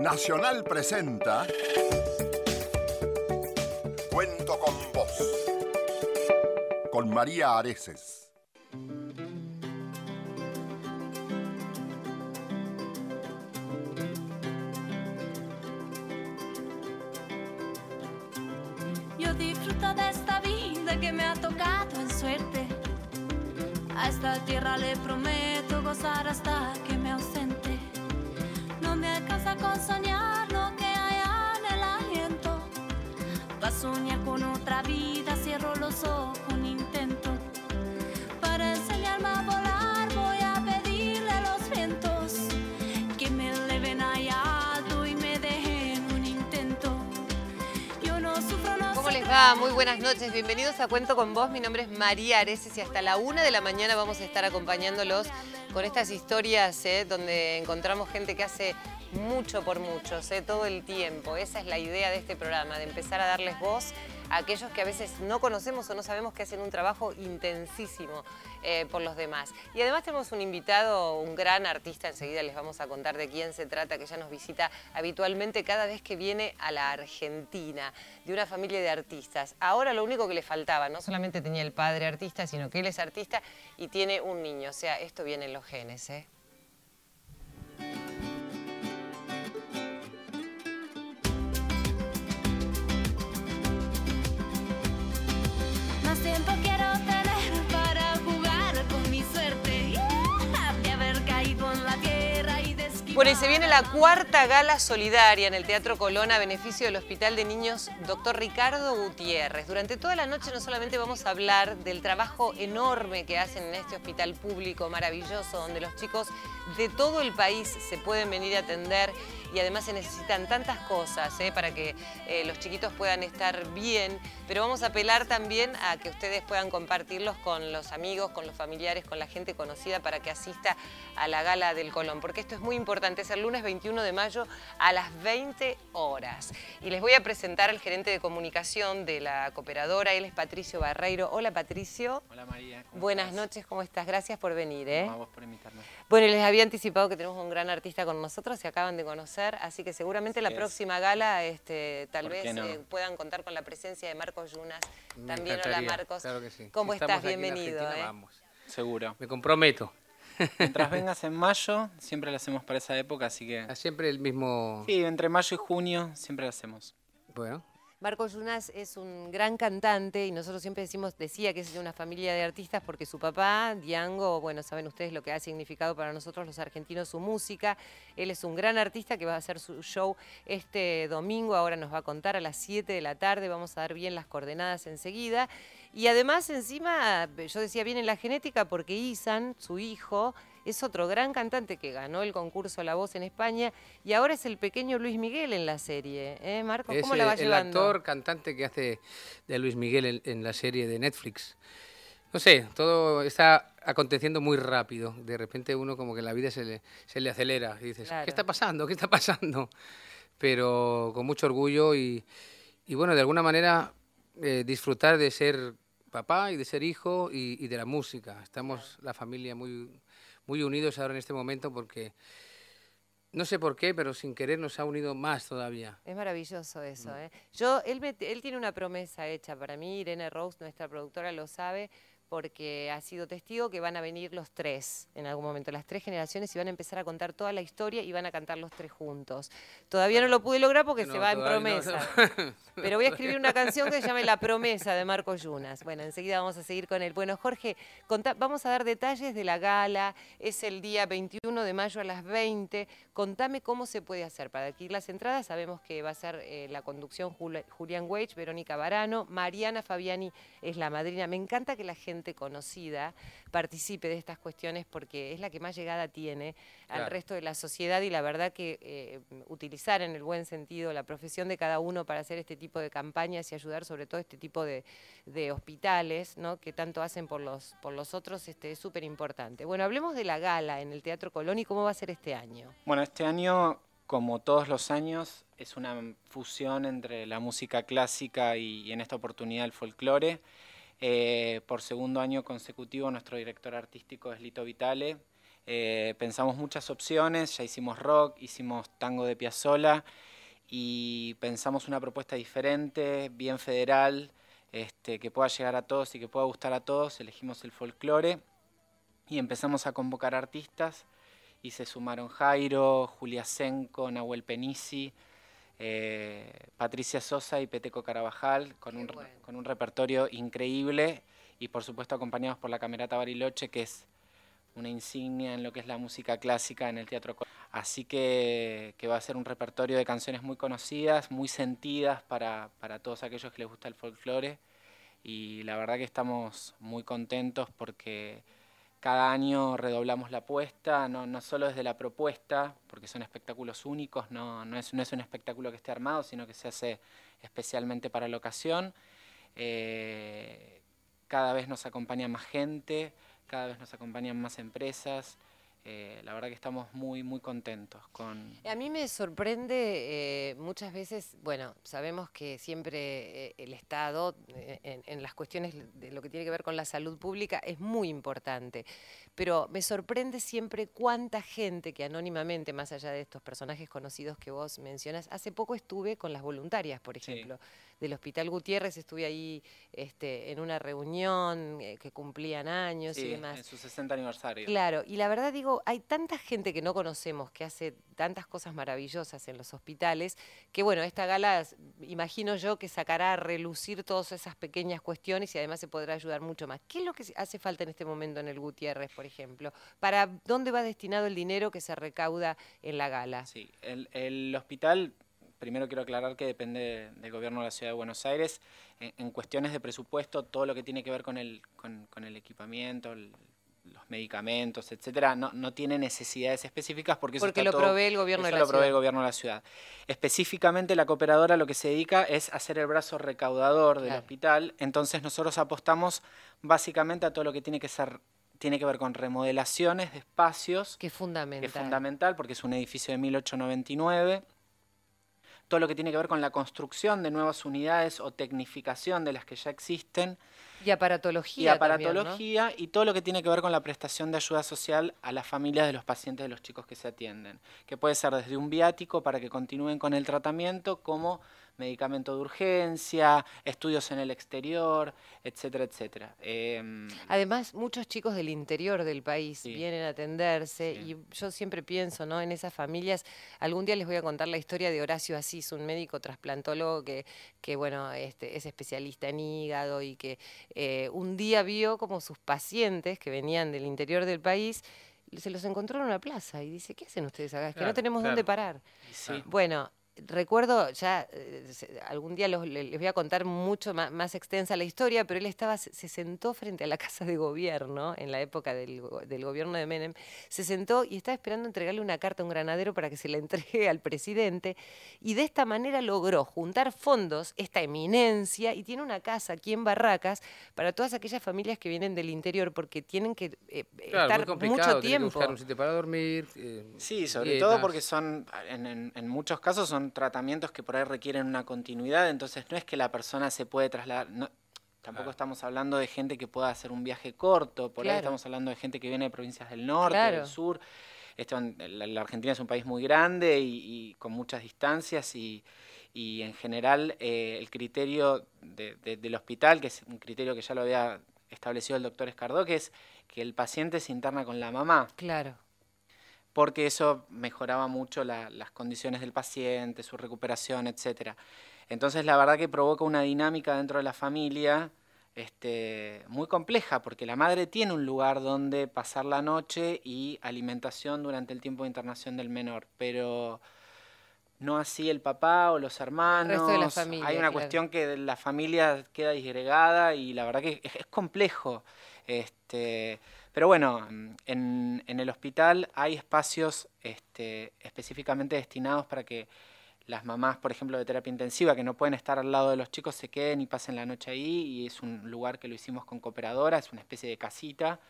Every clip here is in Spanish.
Nacional presenta Cuento con vos con María Areces. Yo disfruto de esta vida que me ha tocado en suerte. A esta tierra le prometo gozar hasta que con soñar lo que hay en el aliento. Va soñar con otra vida, cierro los ojos un intento. Para enseñarme a volar voy a pedirle a los vientos que me eleven allá alto y me dejen un intento. Yo no sufro, no ¿Cómo les va? Muy buenas noches, bienvenidos a Cuento con Vos. Mi nombre es María Areces y hasta la una de la mañana vamos a estar acompañándolos con estas historias ¿eh? donde encontramos gente que hace mucho por muchos, ¿eh? todo el tiempo. Esa es la idea de este programa, de empezar a darles voz a aquellos que a veces no conocemos o no sabemos que hacen un trabajo intensísimo eh, por los demás. Y además tenemos un invitado, un gran artista, enseguida les vamos a contar de quién se trata, que ya nos visita habitualmente cada vez que viene a la Argentina, de una familia de artistas. Ahora lo único que le faltaba, no solamente tenía el padre artista, sino que él es artista y tiene un niño. O sea, esto viene en los genes, ¿eh? Bueno, y se viene la cuarta gala solidaria en el Teatro Colón a beneficio del Hospital de Niños Dr. Ricardo Gutiérrez. Durante toda la noche no solamente vamos a hablar del trabajo enorme que hacen en este hospital público maravilloso, donde los chicos de todo el país se pueden venir a atender y además se necesitan tantas cosas ¿eh? para que eh, los chiquitos puedan estar bien, pero vamos a apelar también a que ustedes puedan compartirlos con los amigos, con los familiares, con la gente conocida para que asista a la gala del Colón, porque esto es muy importante, es el lunes 21 de mayo a las 20 horas. Y les voy a presentar al gerente de comunicación de la cooperadora, él es Patricio Barreiro. Hola Patricio. Hola María. ¿cómo Buenas estás? noches, ¿cómo estás? Gracias por venir. ¿eh? No, a vos por invitarme. Bueno, les había anticipado que tenemos un gran artista con nosotros, se acaban de conocer, así que seguramente la es. próxima gala este, tal ¿Por vez no? eh, puedan contar con la presencia de Marcos Yunas. Me También, hola Marcos. Claro que sí. ¿Cómo Si estás? Bienvenido. ¿eh? Vamos. Seguro. Me comprometo. Mientras vengas en mayo, siempre lo hacemos para esa época, así que... A siempre el mismo. Sí, entre mayo y junio siempre lo hacemos. Bueno, Marcos Yunas es un gran cantante y nosotros siempre decimos, decía que es de una familia de artistas porque su papá, Diango, bueno, saben ustedes lo que ha significado para nosotros los argentinos su música. Él es un gran artista que va a hacer su show este domingo, ahora nos va a contar a las 7 de la tarde, vamos a dar bien las coordenadas enseguida. Y además encima, yo decía bien en la genética porque Isan, su hijo, es otro gran cantante que ganó el concurso La Voz en España y ahora es el pequeño Luis Miguel en la serie. ¿Eh, Marcos? es ¿Cómo la va el llevando? actor cantante que hace de Luis Miguel en, en la serie de Netflix. No sé, todo está aconteciendo muy rápido. De repente uno como que la vida se le, se le acelera y dices, Claro. ¿qué está pasando? ¿Qué está pasando? Pero con mucho orgullo y, y bueno, de alguna manera eh, disfrutar de ser papá y de ser hijo y, y de la música. Estamos la familia muy, muy unidos ahora en este momento porque no sé por qué, pero sin querer nos ha unido más todavía. Es maravilloso eso, ¿eh? Yo, él, me- él tiene una promesa hecha para mí, Irene Rose, nuestra productora, lo sabe, porque ha sido testigo que van a venir los tres en algún momento, las tres generaciones, y van a empezar a contar toda la historia y van a cantar los tres juntos. Todavía no lo pude lograr porque se va en promesa. no. Pero voy a escribir una canción que se llame La promesa de Marco Yunas. Bueno, enseguida vamos a seguir con él. Bueno, Jorge, contá- vamos a dar detalles de la gala. Es el día 21 de mayo a las 20. Contame cómo se puede hacer. Para adquirir las entradas sabemos que va a ser eh, la conducción Jul- Julián Weich, Verónica Barano, Mariana Fabiani es la madrina. Me encanta que la gente conocida participe de estas cuestiones porque es la que más llegada tiene al resto de la sociedad y la verdad que eh, utilizar en el buen sentido la profesión de cada uno para hacer este tipo de campañas y ayudar sobre todo este tipo de, de hospitales ¿no? que tanto hacen por los, por los otros este, es súper importante. Bueno, hablemos de la gala en el Teatro Colón y cómo va a ser este año. Bueno, este año, como todos los años, es una fusión entre la música clásica y, y en esta oportunidad el folclore. Eh, por segundo año consecutivo, nuestro director artístico es Lito Vitale. Eh, pensamos muchas opciones, ya hicimos rock, hicimos tango de Piazzolla y pensamos una propuesta diferente, bien federal, este, que pueda llegar a todos y que pueda gustar a todos. Elegimos el folclore y empezamos a convocar artistas y se sumaron Jairo, Julia Senco, Nahuel Penisi, eh, Patricia Sosa y Peteco Carabajal, con un, con un repertorio increíble y por supuesto acompañados por la Camerata Bariloche, que es una insignia en lo que es la música clásica en el teatro. Así que, que va a ser un repertorio de canciones muy conocidas, muy sentidas para, para todos aquellos que les gusta el folclore. Y la verdad que estamos muy contentos porque cada año redoblamos la apuesta, no, solo desde la propuesta, porque son espectáculos únicos, no, no, es, no es un espectáculo que esté armado, sino que se hace especialmente para la ocasión. Eh, cada vez nos acompaña más gente, cada vez nos acompañan más empresas. Eh, la verdad que estamos muy, muy contentos con... A mí me sorprende eh, muchas veces, bueno, sabemos que siempre eh, el Estado en, en, las cuestiones de lo que tiene que ver con la salud pública es muy importante, pero me sorprende siempre cuánta gente que anónimamente, más allá de estos personajes conocidos que vos mencionas, hace poco estuve con las voluntarias, por ejemplo. Sí del Hospital Gutiérrez, estuve ahí este, en una reunión eh, que cumplían años y demás. En su 60 aniversario. Claro, y la verdad digo, hay tanta gente que no conocemos que hace tantas cosas maravillosas en los hospitales, que bueno, esta gala imagino yo que sacará a relucir todas esas pequeñas cuestiones y además se podrá ayudar mucho más. ¿Qué es lo que hace falta en este momento en el Gutiérrez, por ejemplo? ¿Para dónde va destinado el dinero que se recauda en la gala? Sí, el, el hospital primero quiero aclarar que depende del gobierno de la Ciudad de Buenos Aires. En, cuestiones de presupuesto, todo lo que tiene que ver con el, con, el equipamiento, los medicamentos, etcétera, no, no, tiene necesidades específicas porque, eso porque lo provee el gobierno de la lo ciudad. el gobierno de la ciudad. Específicamente la cooperadora lo que se dedica es hacer el brazo recaudador del claro. hospital, entonces nosotros apostamos básicamente a todo lo que tiene que ser tiene que ver con remodelaciones de espacios. Que es fundamental. Que es fundamental porque es un edificio de 1899 todo lo que tiene que ver con la construcción de nuevas unidades o tecnificación de las que ya existen. Y aparatología. Y aparatología también, ¿no? y todo lo que tiene que ver con la prestación de ayuda social a las familias de los pacientes de los chicos que se atienden, que puede ser desde un viático para que continúen con el tratamiento, como medicamento de urgencia, estudios en el exterior, etcétera, etcétera. Eh, Además, muchos chicos del interior del país sí. vienen a atenderse sí. y yo siempre pienso ¿no? en esas familias. Algún día les voy a contar la historia de Horacio Asís, un médico trasplantólogo que, que bueno, este, es especialista en hígado y que eh, un día vio como sus pacientes que venían del interior del país se los encontró en una plaza y dice, ¿qué hacen ustedes acá? Es que claro, no tenemos claro. dónde parar. Sí. Bueno, recuerdo, ya eh, algún día los, les voy a contar mucho más, más, extensa la historia, pero él estaba, se sentó frente a la casa de gobierno en la época del, del, gobierno de Menem, se sentó y estaba esperando entregarle una carta a un granadero para que se la entregue al presidente y de esta manera logró juntar fondos, esta eminencia, y tiene una casa aquí en Barracas para todas aquellas familias que vienen del interior porque tienen que eh, claro, estar muy mucho tiempo. Que buscar un sitio para dormir. Eh, sí, sobre dietas. todo porque son, en, en, en muchos casos son tratamientos que por ahí requieren una continuidad, entonces no es que la persona se puede trasladar, no, tampoco claro. estamos hablando de gente que pueda hacer un viaje corto, por claro. ahí estamos hablando de gente que viene de provincias del norte, claro. del sur. Esto, la, la, Argentina es un país muy grande y, y con muchas distancias y, y en general eh, el criterio de, de, del hospital, que es un criterio que ya lo había establecido el doctor Escardó, que es que el paciente se interna con la mamá. Claro porque eso mejoraba mucho la, las condiciones del paciente, su recuperación, etc. Entonces la verdad que provoca una dinámica dentro de la familia este, muy compleja, porque la madre tiene un lugar donde pasar la noche y alimentación durante el tiempo de internación del menor, pero no así el papá o los hermanos. El de la familia, Hay una claro. cuestión que la familia queda disgregada y la verdad que es, es complejo. Este, pero bueno, en, en, el hospital hay espacios este, específicamente destinados para que las mamás, por ejemplo, de terapia intensiva, que no pueden estar al lado de los chicos, se queden y pasen la noche ahí. Y es un lugar que lo hicimos con cooperadora, es una especie de casita.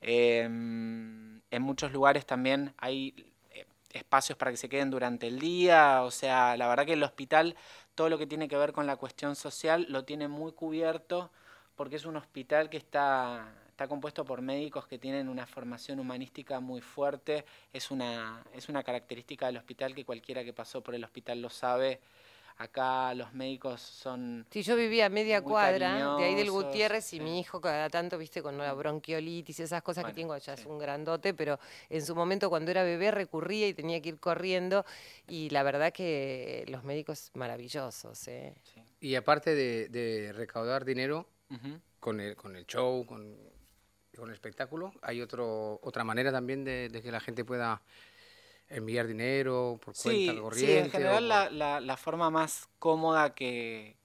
Eh, en muchos lugares también hay eh, espacios para que se queden durante el día. O sea, la verdad que el hospital, todo lo que tiene que ver con la cuestión social, lo tiene muy cubierto porque es un hospital que está está compuesto por médicos que tienen una formación humanística muy fuerte. Es una, es una característica del hospital que cualquiera que pasó por el hospital lo sabe. Acá los médicos son... Sí, yo vivía a media cuadra de ahí del Gutiérrez y sí. mi hijo cada tanto, viste, con la bronquiolitis y esas cosas Bueno, que tengo, ya es un grandote, pero en su momento cuando era bebé recurría y tenía que ir corriendo y la verdad que los médicos maravillosos, ¿eh? sí. Y aparte de, de recaudar dinero con el, con el show, con, con el espectáculo, hay otro, otra manera también de, de que la gente pueda enviar dinero por Sí, cuenta corriente. sí, en general la, la- la forma más cómoda que,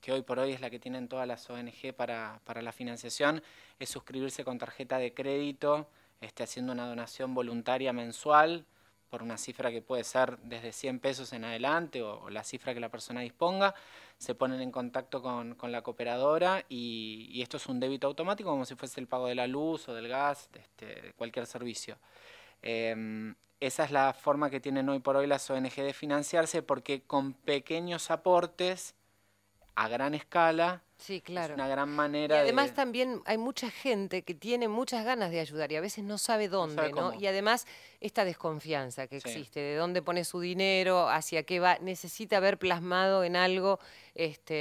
que hoy por hoy es la que tienen todas las ONG para, para la financiación es suscribirse con tarjeta de crédito, este, haciendo una donación voluntaria mensual por una cifra que puede ser desde 100 pesos en adelante o, la cifra que la persona disponga, se ponen en contacto con, la cooperadora y, esto es un débito automático como si fuese el pago de la luz o del gas, este, cualquier servicio. Em, esa es la forma que tienen hoy por hoy las ONG de financiarse porque con pequeños aportes a gran escala Sí, claro. es una gran Y manera además de... también hay mucha gente que tiene muchas ganas de ayudar y a veces no sabe dónde, sabe ¿no? Y además esta desconfianza que Sí. existe, de dónde pone su dinero, hacia qué va, necesita ver plasmado en algo este,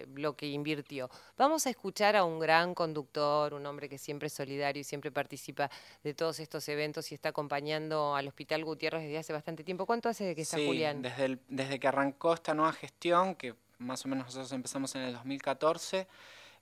eh, lo que invirtió. Vamos a escuchar a un gran conductor, un hombre que siempre es solidario y siempre participa de todos estos eventos y está acompañando al Hospital Gutiérrez desde hace bastante tiempo. ¿Cuánto hace de que está Sí, Julián? Desde, el- desde que arrancó esta nueva gestión, que más o menos nosotros empezamos en el 2014,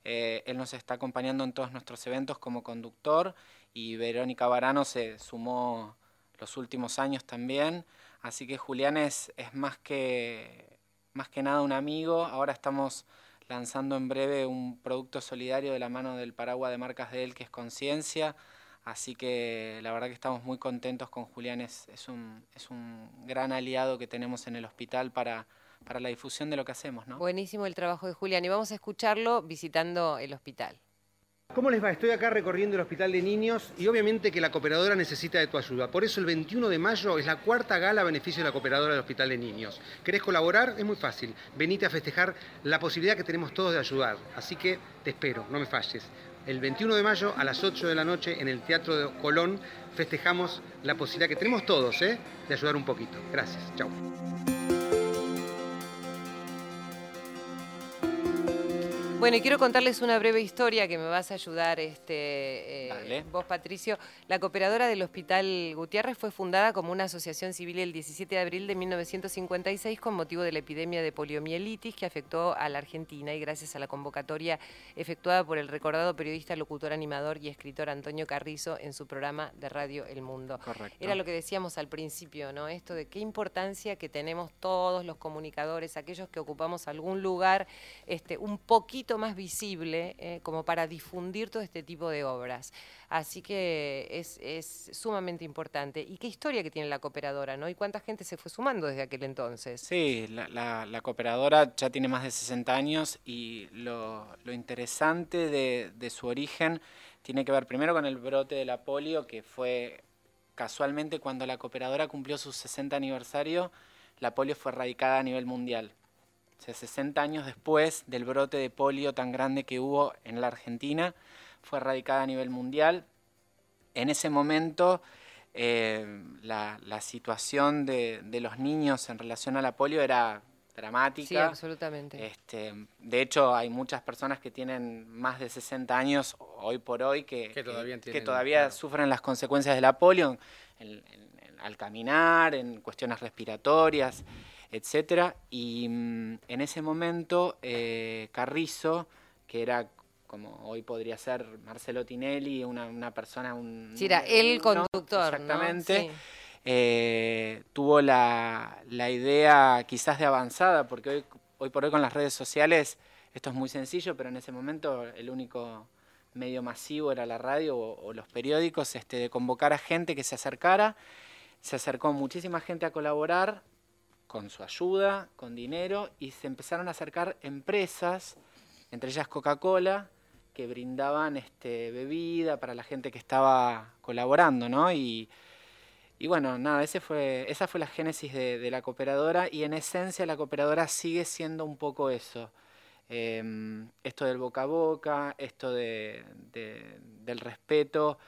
eh, él nos está acompañando en todos nuestros eventos como conductor y Verónica Barano se sumó los últimos años también. Así que Julián es, es más, que, más que nada un amigo. Ahora estamos lanzando en breve un producto solidario de la mano del paraguas de marcas de él que es Conciencia. Así que la verdad que estamos muy contentos con Julián, es, es, un, es un gran aliado que tenemos en el hospital para, para la difusión de lo que hacemos, ¿no? Buenísimo el trabajo de Julián y vamos a escucharlo visitando el hospital. ¿Cómo les va? Estoy acá recorriendo el Hospital de Niños y obviamente que la cooperadora necesita de tu ayuda. Por eso el 21 de mayo es la cuarta gala a beneficio de la cooperadora del Hospital de Niños. ¿Querés colaborar? Es muy fácil. Venite a festejar la posibilidad que tenemos todos de ayudar. Así que te espero, no me falles. El 21 de mayo a las 8 de la noche en el Teatro de Colón festejamos la posibilidad que tenemos todos ¿eh? de ayudar un poquito. Gracias. Chao. Bueno, y quiero contarles una breve historia que me vas a ayudar, este, eh, vos, Patricio. La cooperadora del Hospital Gutiérrez fue fundada como una asociación civil el 17 de abril de 1956 con motivo de la epidemia de poliomielitis que afectó a la Argentina y gracias a la convocatoria efectuada por el recordado periodista, locutor, animador y escritor Antonio Carrizo en su programa de radio El Mundo. Correcto. Era lo que decíamos al principio, ¿no? Esto de qué importancia que tenemos todos los comunicadores, aquellos que ocupamos algún lugar este, un poquito más visible, eh, como para difundir todo este tipo de obras. Así que es, es sumamente importante. Y qué historia que tiene la cooperadora, ¿no? Y cuánta gente se fue sumando desde aquel entonces. Sí, la, la- la cooperadora ya tiene más de 60 años y lo, lo interesante de, de su origen tiene que ver primero con el brote de la polio, que fue casualmente cuando la cooperadora cumplió su 60 aniversario, la polio fue erradicada a nivel mundial. O sea, 60 años después del brote de polio tan grande que hubo en la Argentina, fue erradicada a nivel mundial. En ese momento, eh, la, la situación de, de los niños en relación a la polio era dramática. Sí, absolutamente. Este, de hecho, hay muchas personas que tienen más de 60 años hoy por hoy que, Que todavía que tienen, todavía claro. sufren las consecuencias de la polio en- en- en- al caminar, en cuestiones respiratorias, etcétera. Y mm, en ese momento, eh, Carrizo, que era como hoy podría ser Marcelo Tinelli, una, una persona, un Sí, era el conductor, ¿no? Exactamente Sí. eh, tuvo la, la idea quizás de avanzada, porque hoy, hoy por hoy con las redes sociales esto es muy sencillo, pero en ese momento el único medio masivo era la radio o, o los periódicos, este, de convocar a gente que se acercara. Se acercó muchísima gente a colaborar con su ayuda, con dinero, y se empezaron a acercar empresas, entre ellas Coca-Cola, que brindaban este, bebida para la gente que estaba colaborando, ¿no? Y, bueno, nada, fue, esa fue la génesis de, la cooperadora y en esencia la cooperadora sigue siendo un poco eso. em, esto del boca a boca, esto de, del respeto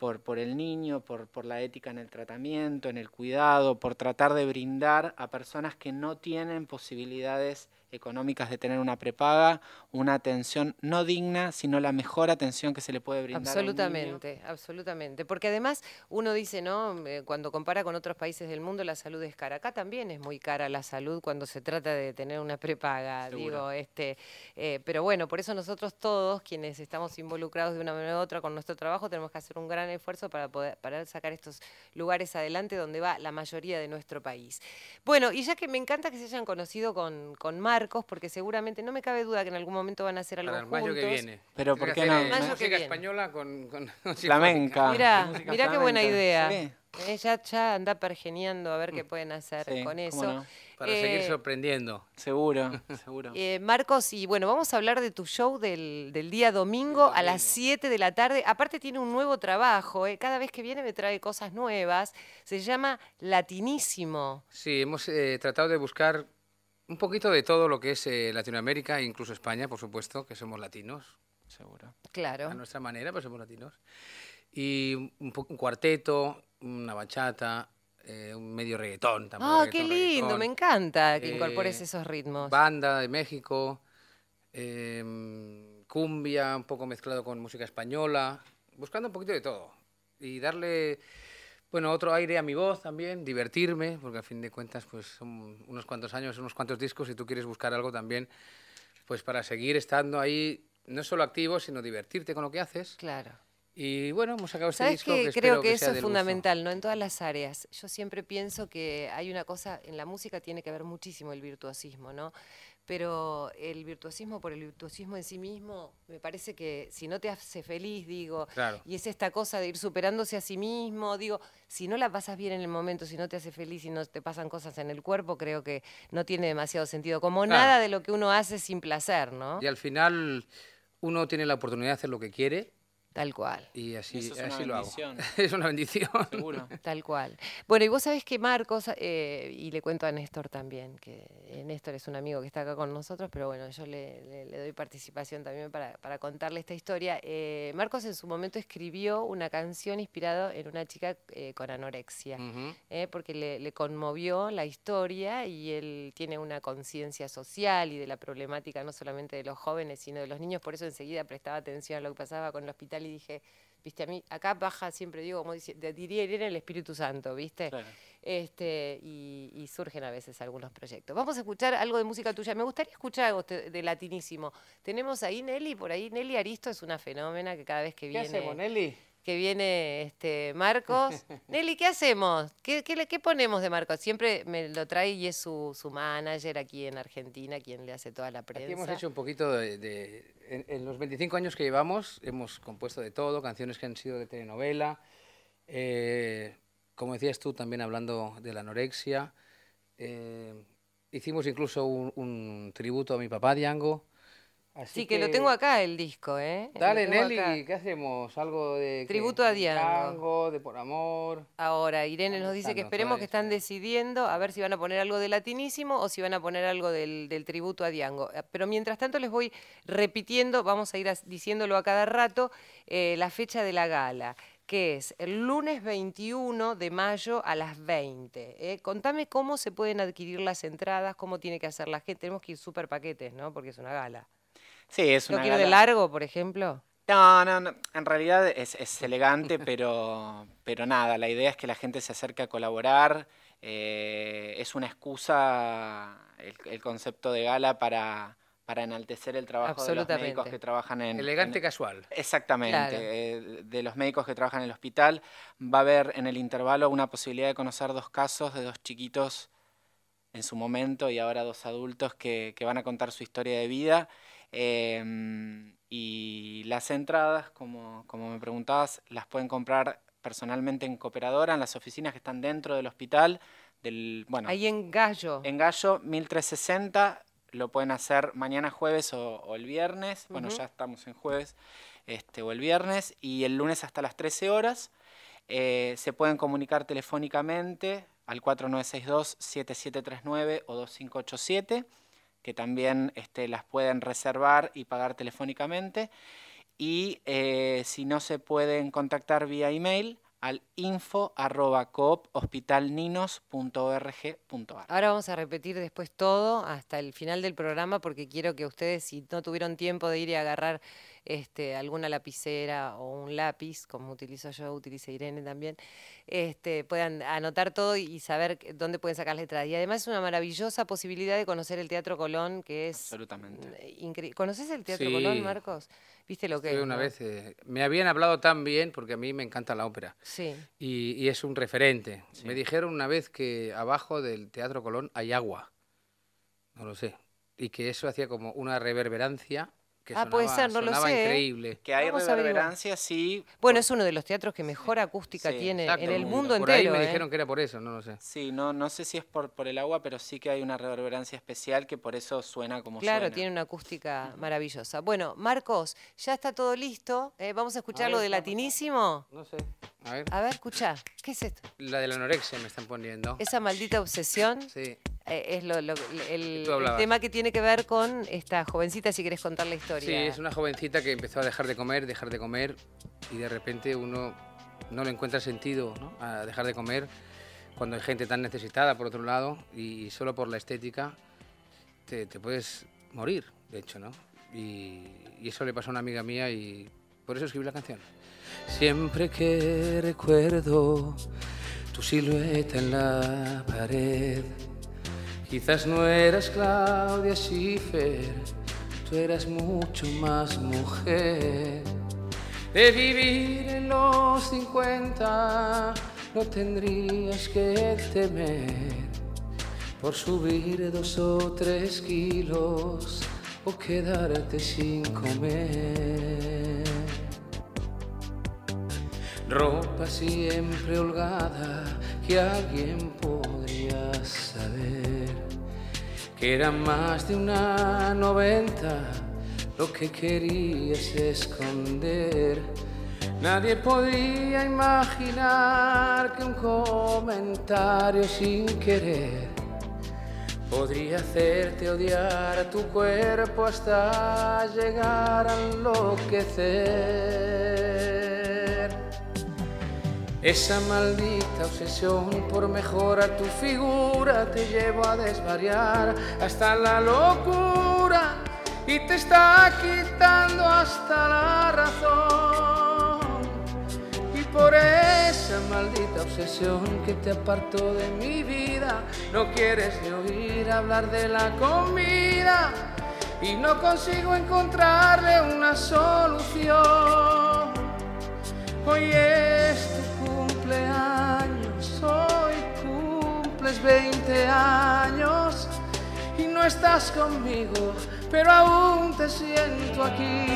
por, por el niño, por, por, la ética en el tratamiento, en el cuidado, por tratar de brindar a personas que no tienen posibilidades económicas de tener una prepaga, una atención no digna, sino la mejor atención que se le puede brindar. Absolutamente, absolutamente. Porque además uno dice, ¿no? Eh, cuando compara con otros países del mundo, la salud es cara. Acá también es muy cara la salud cuando se trata de tener una prepaga, digo, este, eh, pero bueno, por eso nosotros todos, quienes estamos involucrados de una manera u otra con nuestro trabajo, tenemos que hacer un gran esfuerzo para poder, para sacar estos lugares adelante donde va la mayoría de nuestro país. Bueno, y ya que me encanta que se hayan conocido con, con Marcos, porque seguramente no me cabe duda que en algún momento van a hacer algo Para el juntos. mayo que viene. Pero ¿por qué no? Mayo que música viene. española con, con, con Flamenca. Mirá, Música mirá qué buena idea. Sí. Eh, ya, ya anda pergeniando a ver qué pueden hacer Sí, con eso. no. Para Eh, seguir sorprendiendo. Seguro, seguro. Eh, Marcos, y bueno, vamos a hablar de tu show del, del día domingo a las 7 de la tarde. Aparte tiene un nuevo trabajo, eh, cada vez que viene me trae cosas nuevas. Se llama Latinísimo. Sí, hemos eh, tratado de buscar un poquito de todo lo que es eh, Latinoamérica e incluso España, por supuesto, que somos latinos, seguro. Claro. a nuestra manera, pero somos latinos. Y un, un cuarteto, una bachata, eh, un medio reggaetón. tampoco Ah, qué reggaetón, lindo, reggaetón, me encanta que Eh, incorpores esos ritmos. Banda de México, em, cumbia, un poco mezclado con música española, buscando un poquito de todo. Y darle, bueno, otro aire a mi voz también, divertirme, porque a fin de cuentas, pues son unos cuantos años, unos cuantos discos, y tú quieres buscar algo también, pues para seguir estando ahí, no solo activo, sino divertirte con lo que haces. Claro. Y bueno, hemos sacado este ¿Sabes disco qué? que Creo que, que eso es fundamental, ¿no? En todas las áreas. Yo siempre pienso que hay una cosa, en la música tiene que ver muchísimo el virtuosismo, ¿no? Pero el virtuosismo por el virtuosismo en sí mismo, me parece que si no te hace feliz, digo, Claro. y es esta cosa de ir superándose a sí mismo, digo, si no la pasas bien en el momento, si no te hace feliz, si no te pasan cosas en el cuerpo, creo que no tiene demasiado sentido. Como Claro. nada de lo que uno hace sin placer, ¿no? Y al final uno tiene la oportunidad de hacer lo que quiere Tal cual. y así, Eso es una así lo hago. bendición. es una bendición. Seguro. Tal cual. Bueno, y vos sabés que Marcos, eh, y le cuento a Néstor también, que eh, Néstor es un amigo que está acá con nosotros, pero bueno, yo le, le- le doy participación también para, para contarle esta historia. Eh, Marcos en su momento escribió una canción inspirada en una chica eh, con anorexia, eh, porque le, le conmovió la historia y él tiene una conciencia social y de la problemática no solamente de los jóvenes, sino de los niños, por eso enseguida prestaba atención a lo que pasaba con el hospital y dije, viste, a mí acá baja, siempre digo, como dice, de- diría Irene, el Espíritu Santo, ¿viste? Claro. Este, y, y surgen a veces algunos proyectos. Vamos a escuchar algo de música tuya. Me gustaría escuchar algo de latinísimo. Tenemos ahí Nelly, por ahí Nelly Aristo es una fenómena que cada vez que ¿Qué viene hacemos, Nelly? Que viene este Marcos. Nelly, ¿qué hacemos? ¿Qué, qué, ponemos de Marcos? Siempre me lo trae y es su, su manager aquí en Argentina, quien le hace toda la prensa. Aquí hemos hecho un poquito de... de- en, en los 25 años que llevamos hemos compuesto de todo, canciones que han sido de telenovela, eh, como decías tú, también hablando de la anorexia. eh, hicimos incluso un, un tributo a mi papá, Diango. Así Sí, que, lo tengo acá el disco, ¿eh? Dale, Nelly, acá. ¿qué hacemos? ¿Algo de... Tributo a ¿De Diango. tango, de por amor? Ahora, Irene nos dice que esperemos que están decidiendo a ver si van a poner algo de latinísimo o si van a poner algo del, del tributo a Diango. Eh, Pero mientras tanto les voy repitiendo, vamos a ir diciéndolo a cada rato, eh, la fecha de la gala, que es el lunes 21 de mayo a las 20. ¿eh? Contame cómo se pueden adquirir las entradas, cómo tiene que hacer la gente. Tenemos que ir súper paquetes, ¿no? Porque es una gala. Sí, es ¿No una quiero de gala- largo, por ejemplo? No, no, no. En realidad es, es elegante, pero, pero nada, la idea es que la gente se acerque a colaborar. eh, es una excusa el, el concepto de gala para, para enaltecer el trabajo de los médicos que trabajan en... Elegante en- casual. Exactamente, Claro. eh, de los médicos que trabajan en el hospital. Va a haber en el intervalo una posibilidad de conocer dos casos de dos chiquitos en su momento y ahora dos adultos que, que van a contar su historia de vida. Em, y las entradas, como, como me preguntabas, las pueden comprar personalmente en Cooperadora, en las oficinas que están dentro del hospital. Del, bueno, Ahí en Gallo. en Gallo 1360 lo pueden hacer mañana jueves o, o el viernes. Bueno, ya estamos en jueves este, o el viernes. Y el lunes hasta las 13 horas. Eh, se pueden comunicar telefónicamente al 4962-7739 o 2587. Que también este, las pueden reservar y pagar telefónicamente. Y eh, si no se pueden contactar vía email, al info arroba Ahora vamos a repetir después todo hasta el final del programa porque quiero que ustedes, si no tuvieron tiempo de ir y agarrar este, alguna lapicera o un lápiz, como utilizo yo, utilice Irene también, este, puedan anotar todo y saber dónde pueden sacar letras. Y además es una maravillosa posibilidad de conocer el Teatro Colón, que es Absolutamente. increíble. ¿Conoces el Teatro Colón, Marcos? ¿Viste lo que es? Una vez eh, me habían hablado tan bien, porque a mí me encanta la ópera. Sí. Y, es un referente. Me dijeron una vez que abajo del Teatro Colón hay agua. No lo sé. Y que eso hacía como una reverberancia ah, puede ser, no lo sé. increíble. Que hay reverberancia, sí. Bueno, es uno de los teatros que mejor acústica tiene en el mundo por entero. Ahí me ¿eh? dijeron que era por eso, no lo sé. Sí, no, no sé si es por, por el agua, pero sí que hay una reverberancia especial que por eso suena como claro, suena. Claro, tiene una acústica maravillosa. Bueno, Marcos, ya está todo listo. ¿eh? Vamos a escuchar lo de Latinísimo. No sé. A ver. A ver, escucha. ¿Qué es esto? La de la anorexia me están poniendo. Esa maldita obsesión. Sí. Eh, es lo, el, tema que tiene que ver con esta jovencita, si quieres contar la historia. Sí, es una jovencita que empezó a dejar de comer, dejar de comer, y de repente uno no le encuentra sentido a dejar de comer cuando hay gente tan necesitada, por otro lado, y solo por la estética te, puedes morir, de hecho, ¿no? Y, y eso le pasó a una amiga mía y por eso escribí la canción. Siempre que recuerdo tu silueta en la pared, Quizás no eras Claudia Schiffer, tú eras mucho más mujer. De vivir en los 50 no tendrías que temer por subir dos o tres kilos o quedarte sin comer. Ropa siempre holgada que alguien podría saber que era más de una noventa lo que querías esconder. Nadie podía imaginar que un comentario sin querer podría hacerte odiar a tu cuerpo hasta llegar a enloquecer. Esa maldita obsesión por mejorar tu figura te llevó a desvariar hasta la locura y te está quitando hasta la razón. Y por esa maldita obsesión que te apartó de mi vida, no quieres ni oír hablar de la comida y no consigo encontrarle una solución. Hoy es cumpleaños, hoy cumples 20 años y no estás conmigo, pero aún te siento aquí.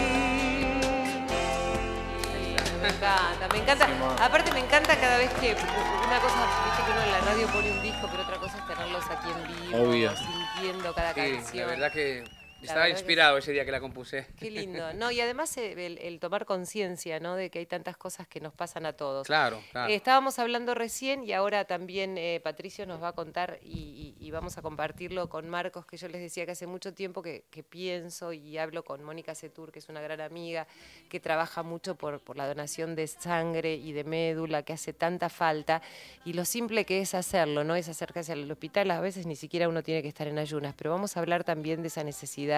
Me encanta, me encanta. Aparte me encanta cada vez que una cosa, viste que uno en la radio pone un disco, pero otra cosa es tenerlos aquí en vivo, Obvio. sintiendo cada sí, canción. La verdad que estaba inspirado ese día que la compuse. Qué lindo. No, y además eh, el, tomar conciencia, ¿no? De que hay tantas cosas que nos pasan a todos. Claro, claro. Eh, estábamos hablando recién y ahora también eh, Patricio nos va a contar y, vamos a compartirlo con Marcos, que yo les decía que hace mucho tiempo que, pienso y hablo con Mónica Setur, que es una gran amiga, que trabaja mucho por, por la donación de sangre y de médula, que hace tanta falta. Y lo simple que es hacerlo, ¿no? Es acercarse al hospital. A veces ni siquiera uno tiene que estar en ayunas, pero vamos a hablar también de esa necesidad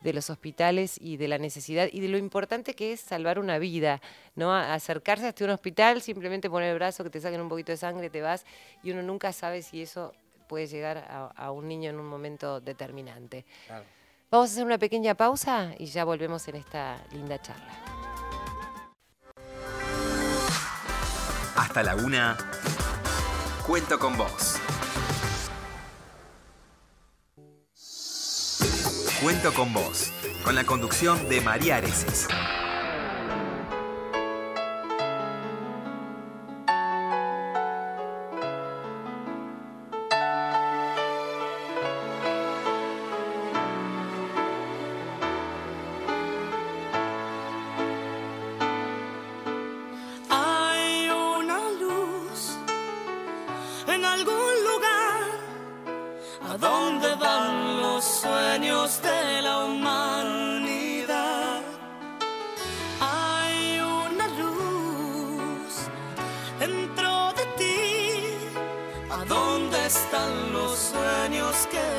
de los hospitales y de la necesidad y de lo importante que es salvar una vida, ¿no? Acercarse hasta un hospital, simplemente poner el brazo, que te saquen un poquito de sangre, te vas y uno nunca sabe si eso puede llegar a, un niño en un momento determinante. Vamos a hacer una pequeña pausa y ya volvemos en esta linda charla. Hasta la una. Cuento con vos. Cuento con vos, con la conducción de María Areces. De la humanidad. Hay una luz dentro de ti. ¿A dónde están los sueños que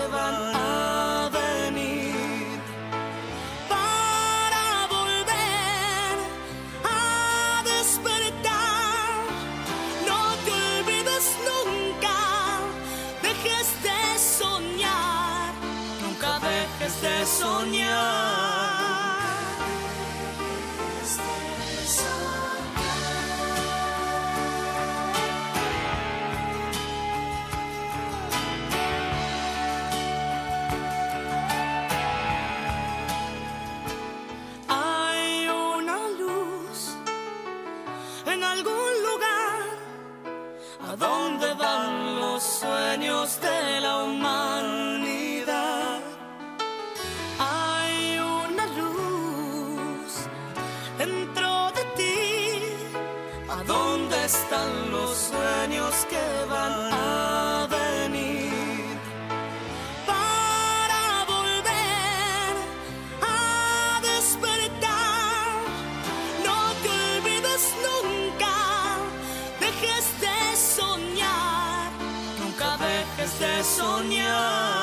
soñar.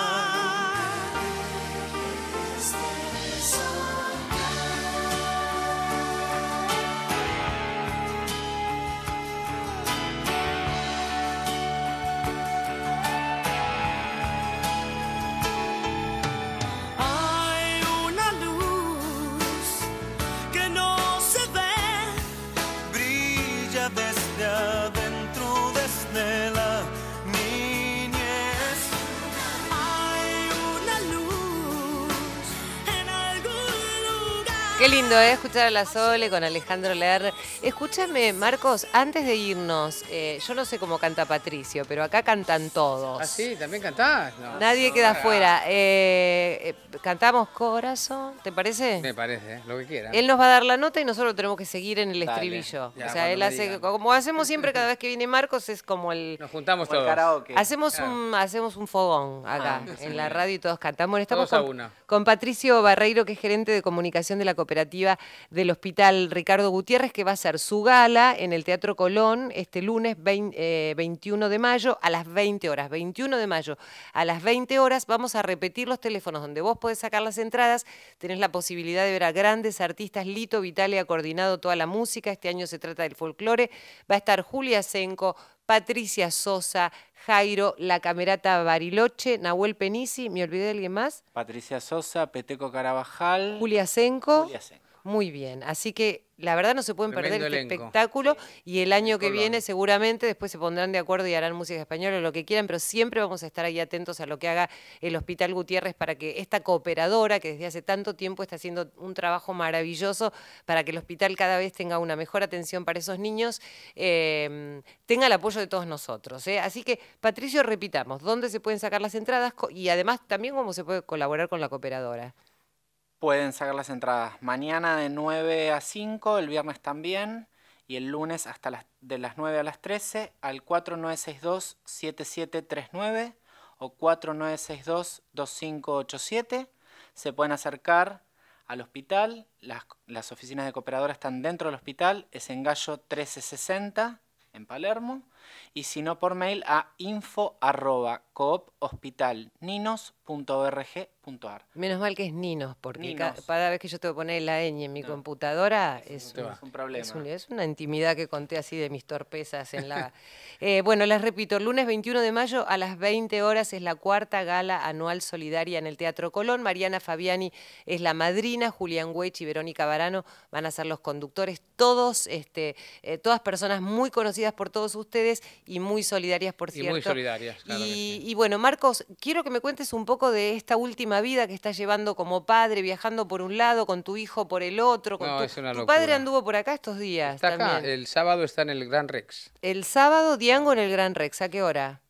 Lindo, ¿eh? Escuchar a la Sole con Alejandro Ler. Escúchame, Marcos, antes de irnos, eh, yo no sé cómo canta Patricio, pero acá cantan todos. ¿Ah, sí? ¿También cantás? No. Nadie queda afuera. Eh, eh, cantamos Corazón, ¿te parece? Me parece, lo que quiera. Él nos va a dar la nota y nosotros tenemos que seguir en el Dale. estribillo. Ya, o sea, él hace, como hacemos siempre cada vez que viene Marcos, es como el... Nos juntamos todos. karaoke. Hacemos Claro. un hacemos un fogón acá Ah, en la radio y todos cantamos. Bueno, Estamos Todos a con, una. con Patricio Barreiro, que es gerente de comunicación de la cooperativa del Hospital Ricardo Gutiérrez, que va a su gala en el Teatro Colón este lunes 20, eh, 21 de mayo a las 20 horas. 21 de mayo a las 20 horas vamos a repetir los teléfonos donde vos podés sacar las entradas. Tenés la posibilidad de ver a grandes artistas. Lito Vitale ha coordinado toda la música. Este año se trata del folclore. Va a estar Julia Senco, Patricia Sosa, Jairo, La Camerata Bariloche, Nahuel Penisi, ¿me olvidé de alguien más? Patricia Sosa, Peteco Carabajal. Julia Senco. Julia Senco. Muy bien, así que la verdad no se pueden perder este elenco. espectáculo y el año que Colón. viene seguramente después se pondrán de acuerdo y harán música española o lo que quieran, pero siempre vamos a estar ahí atentos a lo que haga el Hospital Gutiérrez para que esta cooperadora que desde hace tanto tiempo está haciendo un trabajo maravilloso para que el hospital cada vez tenga una mejor atención para esos niños, eh, tenga el apoyo de todos nosotros. ¿eh? Así que, Patricio, repitamos, ¿dónde se pueden sacar las entradas y además también cómo se puede colaborar con la cooperadora? Pueden sacar las entradas mañana de 9 a 5, el viernes también, y el lunes hasta las, de las 9 a las 13 al 4962-7739 o 4962-2587. Se pueden acercar al hospital, las, las oficinas de cooperadora están dentro del hospital, es en Gallo 1360 en Palermo, y si no por mail a info arroba coophospitalninos.org.ar. Menos mal que es Ninos, porque Ninos. cada vez que yo tengo que poner la ñ en mi computadora es, un- va. Es un problema. es un- es una intimidad que conté así de mis torpezas en la... Eh, bueno, les repito, el lunes 21 de mayo a las 20 horas es la cuarta gala anual solidaria en el Teatro Colón. Mariana Fabiani es la madrina, Julián Huech y Verónica Barano van a ser los conductores. Todos, este, eh, todas personas muy conocidas por todos ustedes y muy solidarias, por Y cierto. muy solidarias, claro Y, sí. y bueno, Marcos, quiero que me cuentes un poco de esta última vida que estás llevando como padre, viajando por un lado, con tu hijo por el otro. Con No, tu, es una tu padre anduvo por acá estos días Está acá, el sábado está en el Gran Rex. El sábado, Diango en el Gran Rex. ¿A qué hora?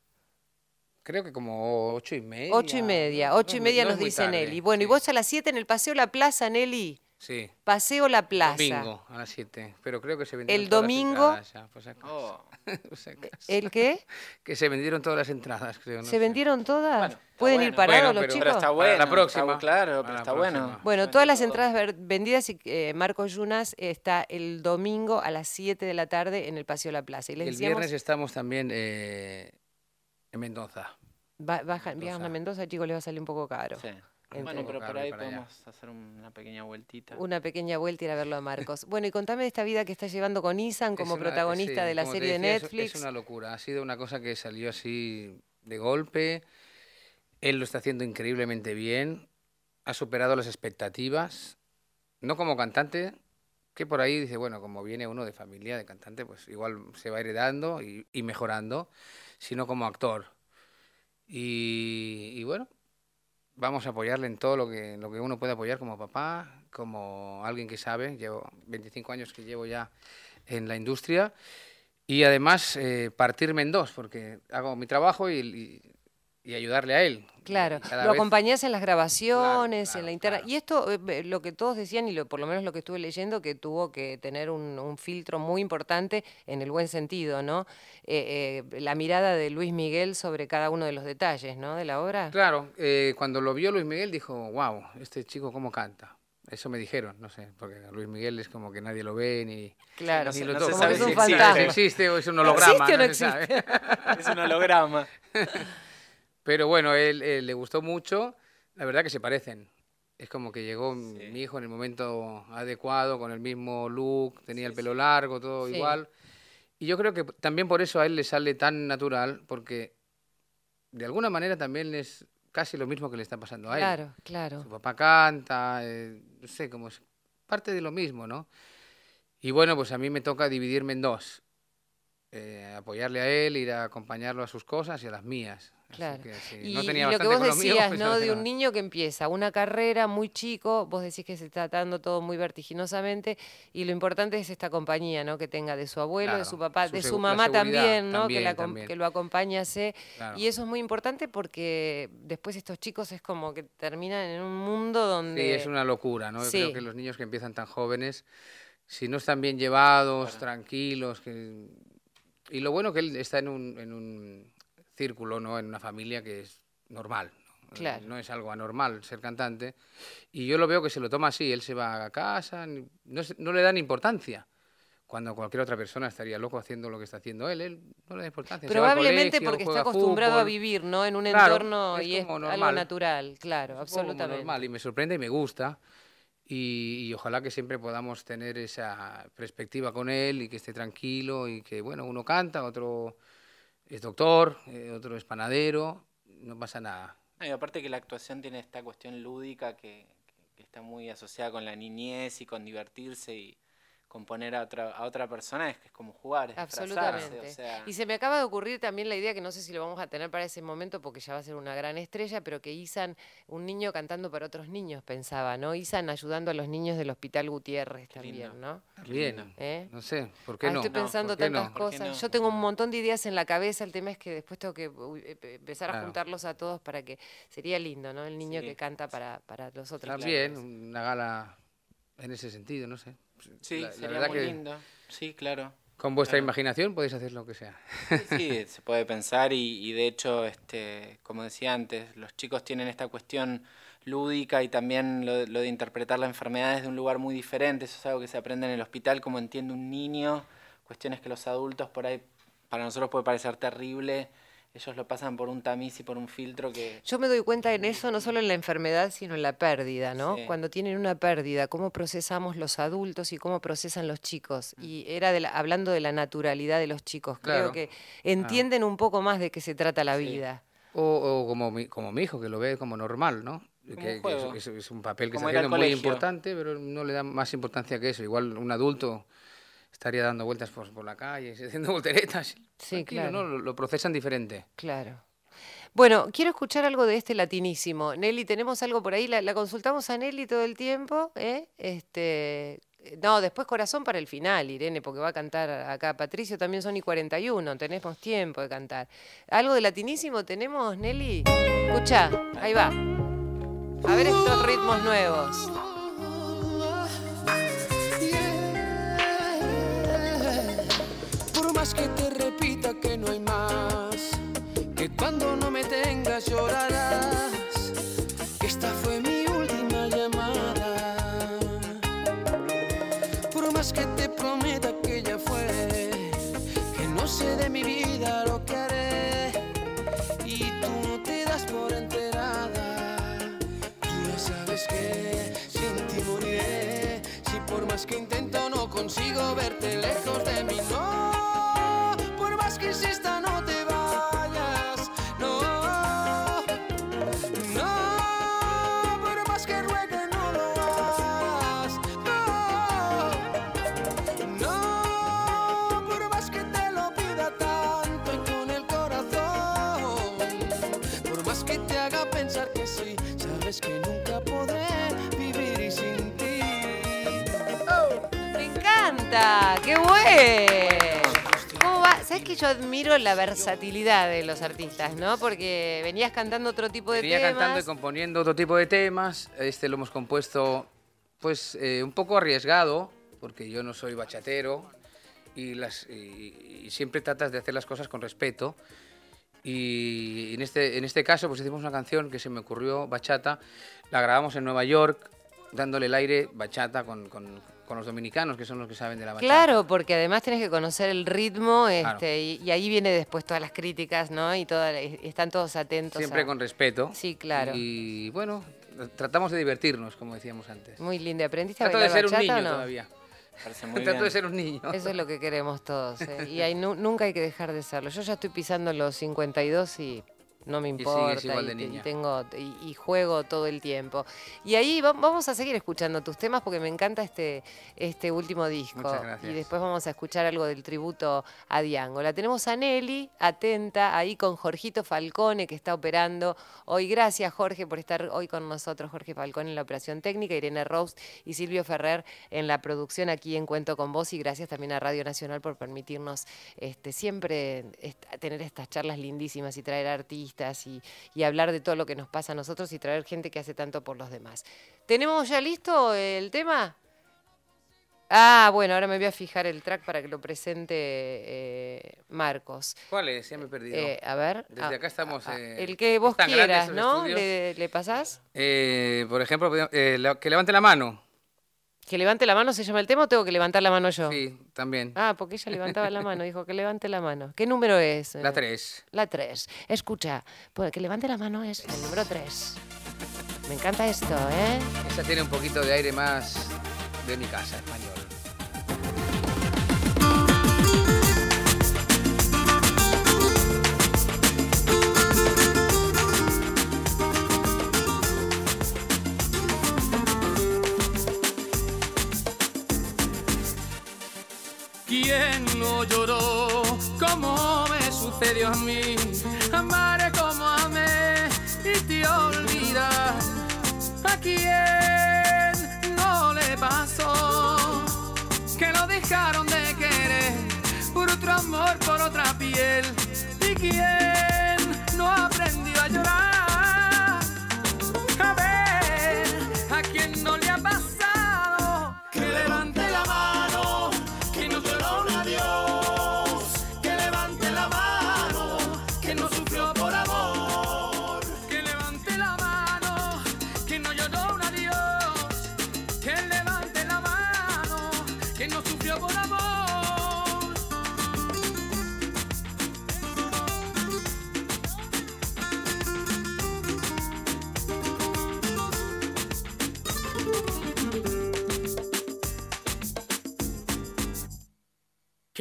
Creo que como ocho y media. Ocho y media. No Ocho y media no nos dice tarde, Nelly. Bueno, y vos a las siete en el Paseo La Plaza, Nelly. Sí. Paseo La Plaza. Domingo a las 7. Pero creo que se vendieron El todas las domingo- entradas ya, por si acaso. Oh. Por si acaso. ¿El qué? Que se vendieron todas las entradas, creo. no ¿Se sé. vendieron todas? Bueno, ¿Pueden ir bueno. parados Bueno, los pero- chicos? Pero está Para bueno. la próxima. está- claro, Para pero está próxima. bueno. Bueno, todas las entradas vendidas y eh, Marco Yunas está el domingo a las 7 de la tarde en el Paseo La Plaza. Y les El decíamos, viernes estamos también eh, en Mendoza. bajan, viajan a Mendoza. Mendoza, chicos, les va a salir un poco caro. Sí. Bueno, pero por ahí para allá. podemos hacer una pequeña vueltita. Una pequeña vuelta y ir a verlo a Marcos. Bueno, y contame de esta vida que está llevando con Isan como una- protagonista sí, de la serie de decía, es- Netflix. Es, una locura. Ha sido una cosa que salió así de golpe. Él lo está haciendo increíblemente bien. Ha superado las expectativas. No como cantante, que por ahí dice, bueno, como viene uno de familia de cantante, pues igual se va heredando y, y mejorando, sino como actor. Y, y bueno, vamos a apoyarle en todo lo que, lo que uno puede apoyar como papá, como alguien que sabe. Llevo 25 años que llevo ya en la industria y además eh, partirme en dos, porque hago mi trabajo y, y- y ayudarle a él. Claro, lo vez- acompañás en las grabaciones, en claro, la interna. claro. Y esto, eh, eh, lo que todos decían, y lo, por lo menos lo que estuve leyendo, que tuvo que tener un, un filtro muy importante en el buen sentido, ¿no? Eh, eh, la mirada de Luis Miguel sobre cada uno de los detalles, ¿no? De la obra. Claro, eh, cuando lo vio Luis Miguel dijo, wow, este chico cómo canta. Eso me dijeron, no sé, porque Luis Miguel es como que nadie lo ve ni, Claro, no ni se- lo no se sabe si existe. fantasma. Si existe o es un ¿No holograma. existe o no se sabe. existe? Es un holograma. Pero bueno, él, él le gustó mucho. La verdad que se parecen. Es como que llegó mi hijo en el momento adecuado, con el mismo look, tenía el pelo largo, todo igual. Y yo creo que también por eso a él le sale tan natural, porque de alguna manera también es casi lo mismo que le está pasando a él. Claro, claro. Su papá canta, eh, no sé, como es parte de lo mismo, ¿no? Y bueno, pues a mí me toca dividirme en dos. Eh, apoyarle a él, ir a acompañarlo a sus cosas y a las mías. Claro. que, sí, Y, no y tenía lo que vos mío, decías, pues ¿no? De un niño que empieza una carrera muy chico, vos decís que se está dando todo muy vertiginosamente, y lo importante es esta compañía, ¿no? Que tenga de su abuelo, de su papá, su de su mamá también, ¿no? que, también, la acom- también. que lo acompañase. Claro. Y eso es muy importante porque después estos chicos es como que terminan en un mundo donde... Sí, es una locura, ¿no? Yo creo que los niños que empiezan tan jóvenes, si no están bien llevados, tranquilos, que... y lo bueno que él está en un, en un círculo, ¿no? En una familia que es normal. ¿no? Claro. No es algo anormal ser cantante. Y yo lo veo que se lo toma así, él se va a casa, no, le dan importancia. Cuando cualquier otra persona estaría loco haciendo lo que está haciendo él, él no le da importancia. Probablemente colegio, porque está acostumbrado a vivir, ¿no? En un Claro, entorno es y es como algo normal. natural, claro, Es como absolutamente. normal y me sorprende y me gusta. Y, y ojalá que siempre podamos tener esa perspectiva con él y que esté tranquilo y que, bueno, uno canta, otro es doctor, eh, otro es panadero, no pasa nada. Y aparte que la actuación tiene esta cuestión lúdica que- que está muy asociada con la niñez y con divertirse y componer a otra, a otra persona es que es como jugar, es Absolutamente. o sea, Y se me acaba de ocurrir también la idea, que no sé si lo vamos a tener para ese momento porque ya va a ser una gran estrella, pero que Isan, un niño cantando para otros niños, pensaba, ¿no? Isan ayudando a los niños del Hospital Gutiérrez también, lindo. no? Bien, ¿Eh? no sé, ¿por qué Ah, no? estoy pensando ¿Por qué tantas qué cosas. no? Yo tengo un montón de ideas en la cabeza, el tema es que después tengo que uy, eh, pe- empezar a Claro. juntarlos a todos para que sería lindo, ¿no? El niño Sí. que canta para, para los otros. Está bien, una gala en ese sentido, no sé. Sí, La- la sería verdad muy lindo. Sí, claro. Con vuestra Claro. imaginación podéis hacer lo que sea. Sí, sí, se puede pensar y, y de hecho, este, como decía antes, los chicos tienen esta cuestión lúdica y también lo, lo de interpretar la enfermedad desde un lugar muy diferente. Eso es algo que se aprende en el hospital, como entiende un niño, cuestiones que los adultos por ahí, para nosotros puede parecer terrible. Ellos lo pasan por un tamiz y por un filtro que... Yo me doy cuenta en eso, no solo en la enfermedad, sino en la pérdida, ¿no? Sí. Cuando tienen una pérdida, cómo procesamos los adultos y cómo procesan los chicos. Y era de la- hablando de la naturalidad de los chicos. Creo Claro. que entienden un poco más de qué se trata la Sí. vida. O, o como, mi, como mi hijo, que lo ve como normal, ¿no? Como que, un que es- un papel que Como está haciendo muy colegio. importante, pero no le da más importancia que eso. Igual un adulto estaría dando vueltas por, por la calle, haciendo volteretas. Sí, Tranquilo, claro. ¿no? Lo, lo procesan diferente. Claro. Bueno, quiero escuchar algo de este latinísimo. Nelly, ¿tenemos algo por ahí? La, la consultamos a Nelly todo el tiempo. ¿eh? Este, no, después corazón para el final, Irene, porque va a cantar acá Patricio, también son y 41, tenemos tiempo de cantar. ¿Algo de latinísimo tenemos, Nelly? Escucha, ahí va. A ver estos ritmos nuevos. Cuando no me tengas llorarás, esta fue mi última llamada. Por más que te prometa que ya fue, que no sé de mi vida lo que haré, y tú no te das por enterada. Ya sabes que sin ti moriré, si por más que intento no consigo verte lejos de mí, no, que yo admiro la versatilidad de los artistas, ¿no? Porque venías cantando otro tipo de Venía temas. cantando y componiendo otro tipo de temas. Este lo hemos compuesto, pues, eh, un poco arriesgado, porque yo no soy bachatero y, las, y- y siempre tratas de hacer las cosas con respeto. Y en este, en este caso, pues hicimos una canción que se me ocurrió, bachata, la grabamos en Nueva York, dándole el aire bachata con, con- con los dominicanos, que son los que saben de la bachata. Claro, porque además tenés que conocer el ritmo este, Claro. y, y ahí viene después todas las críticas, ¿no? Y, toda, y están todos atentos. Siempre a- con respeto. Sí, claro. Y bueno, tratamos de divertirnos, como decíamos antes. Muy lindo. ¿Aprendiste a Trato de bailar ser un niño no? todavía. Parece muy Trato bien. de ser un niño. Eso es lo que queremos todos. ¿eh? Y ahí nu- nunca hay que dejar de serlo. Yo ya estoy pisando los 52 y no me importa. igual de te- niña. tengo, y, y juego todo el tiempo. Y ahí va- vamos a seguir escuchando tus temas porque me encanta este, este último disco. Y después vamos a escuchar algo del tributo a Diango. La tenemos a Nelly, atenta, ahí con Jorgito Falcone que está operando. Hoy gracias Jorge por estar hoy con nosotros. Jorge Falcone en la operación técnica, Irene Rose y Silvio Ferrer en la producción aquí en Cuento con Vos. Y gracias también a Radio Nacional por permitirnos este, siempre est- tener estas charlas lindísimas y traer artistas y, y hablar de todo lo que nos pasa a nosotros y traer gente que hace tanto por los demás. ¿Tenemos ya listo el tema? Ah, bueno, ahora me voy a fijar el track para que lo presente eh, Marcos. ¿Cuál es? Ya me he perdido. Eh, a ver. Desde ah, acá estamos, ah, eh, el que vos quieras, ¿no? ¿Le, le pasás? Eh, por ejemplo, eh, la- que levante la mano. ¿Que levante la mano se llama el tema o tengo que levantar la mano yo? Sí, también. Ah, porque ella levantaba la mano, dijo que levante la mano. ¿Qué número es? La Eh, 3. La 3. Escucha, pues que levante la mano es el número 3. Me encanta esto, ¿eh? Esa tiene un poquito de aire más de mi casa, español. ¿Quién no lloró como me sucedió a mí? Amaré como amé y te olvidar. ¿A quién no le pasó? Que lo dejaron de querer por otro amor, por otra piel. ¿Y quién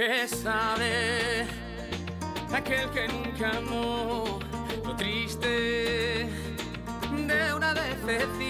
que sabe aquel que nunca amó lo triste de una decepción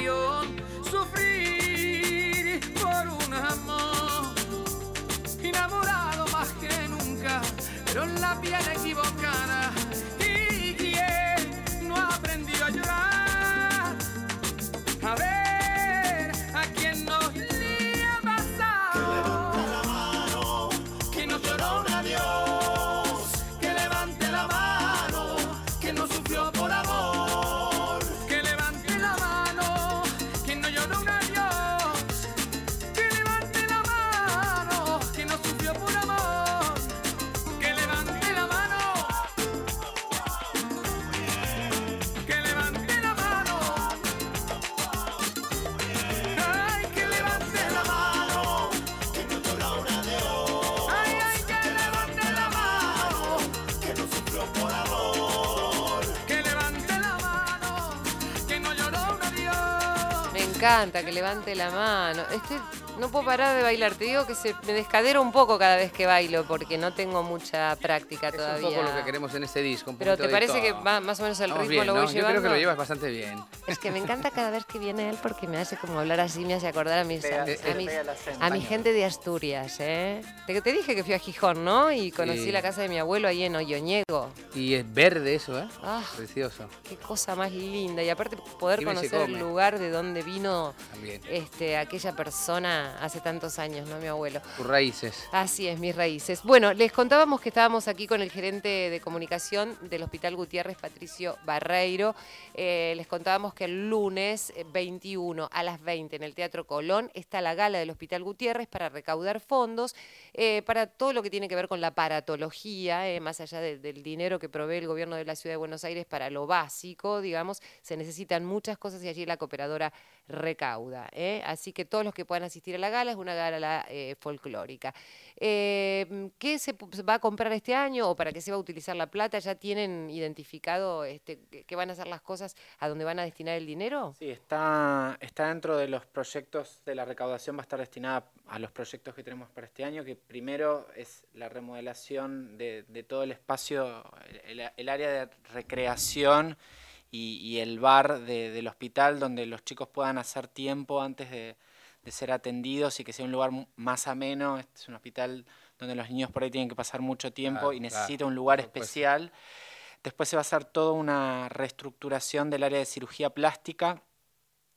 encanta que levante la mano. Este, no puedo parar de bailar. Te digo que se me descadero un poco cada vez que bailo porque no tengo mucha práctica Es todavía. un poco lo que queremos en este disco. un Pero ¿te parece que va- más o menos el Vamos ritmo bien, lo voy ¿no? Yo creo que llevando? lo llevas bastante bien. Es que me encanta cada vez que viene él porque me hace como hablar así, me hace acordar a mis, a, a a mi gente de Asturias, ¿eh? Te, te dije que fui a Gijón, ¿no? Y conocí Sí. la casa de mi abuelo ahí en Oyoñego. Y es verde eso, ¿eh? Ah, Precioso. qué cosa más linda. Y aparte poder conocer el lugar de donde vino También. este, aquella persona hace tantos años, ¿no? Mi abuelo. Tus raíces. Así es, mis raíces. Bueno, les contábamos que estábamos aquí con el gerente de comunicación del Hospital Gutiérrez, Patricio Barreiro. Eh, les contábamos que el lunes eh, 21 a las 20 en el Teatro Colón está la gala del Hospital Gutiérrez para recaudar fondos eh, para todo lo que tiene que ver con la paratología, eh, más allá de- del dinero que provee el gobierno de la Ciudad de Buenos Aires para lo básico, digamos, se necesitan muchas cosas y allí la cooperadora recauda. ¿eh? Así que todos los que puedan asistir a la gala es una gala eh, folclórica. Eh, ¿Qué se va a comprar este año o para qué se va a utilizar la plata? ¿Ya tienen identificado este, qué- van a ser las cosas a dónde van a destinar el dinero? Sí, está, está dentro de los proyectos de la recaudación, va a estar destinada a los proyectos que tenemos para este año, que primero es la remodelación de, de todo el espacio, el, el área de recreación y, y el bar de- del hospital, donde los chicos puedan hacer tiempo antes de, de ser atendidos y que sea un lugar más ameno. Este es un hospital donde los niños por ahí tienen que pasar mucho tiempo Claro, y claro, necesita un lugar supuesto. Después se va a hacer toda una reestructuración del área de cirugía plástica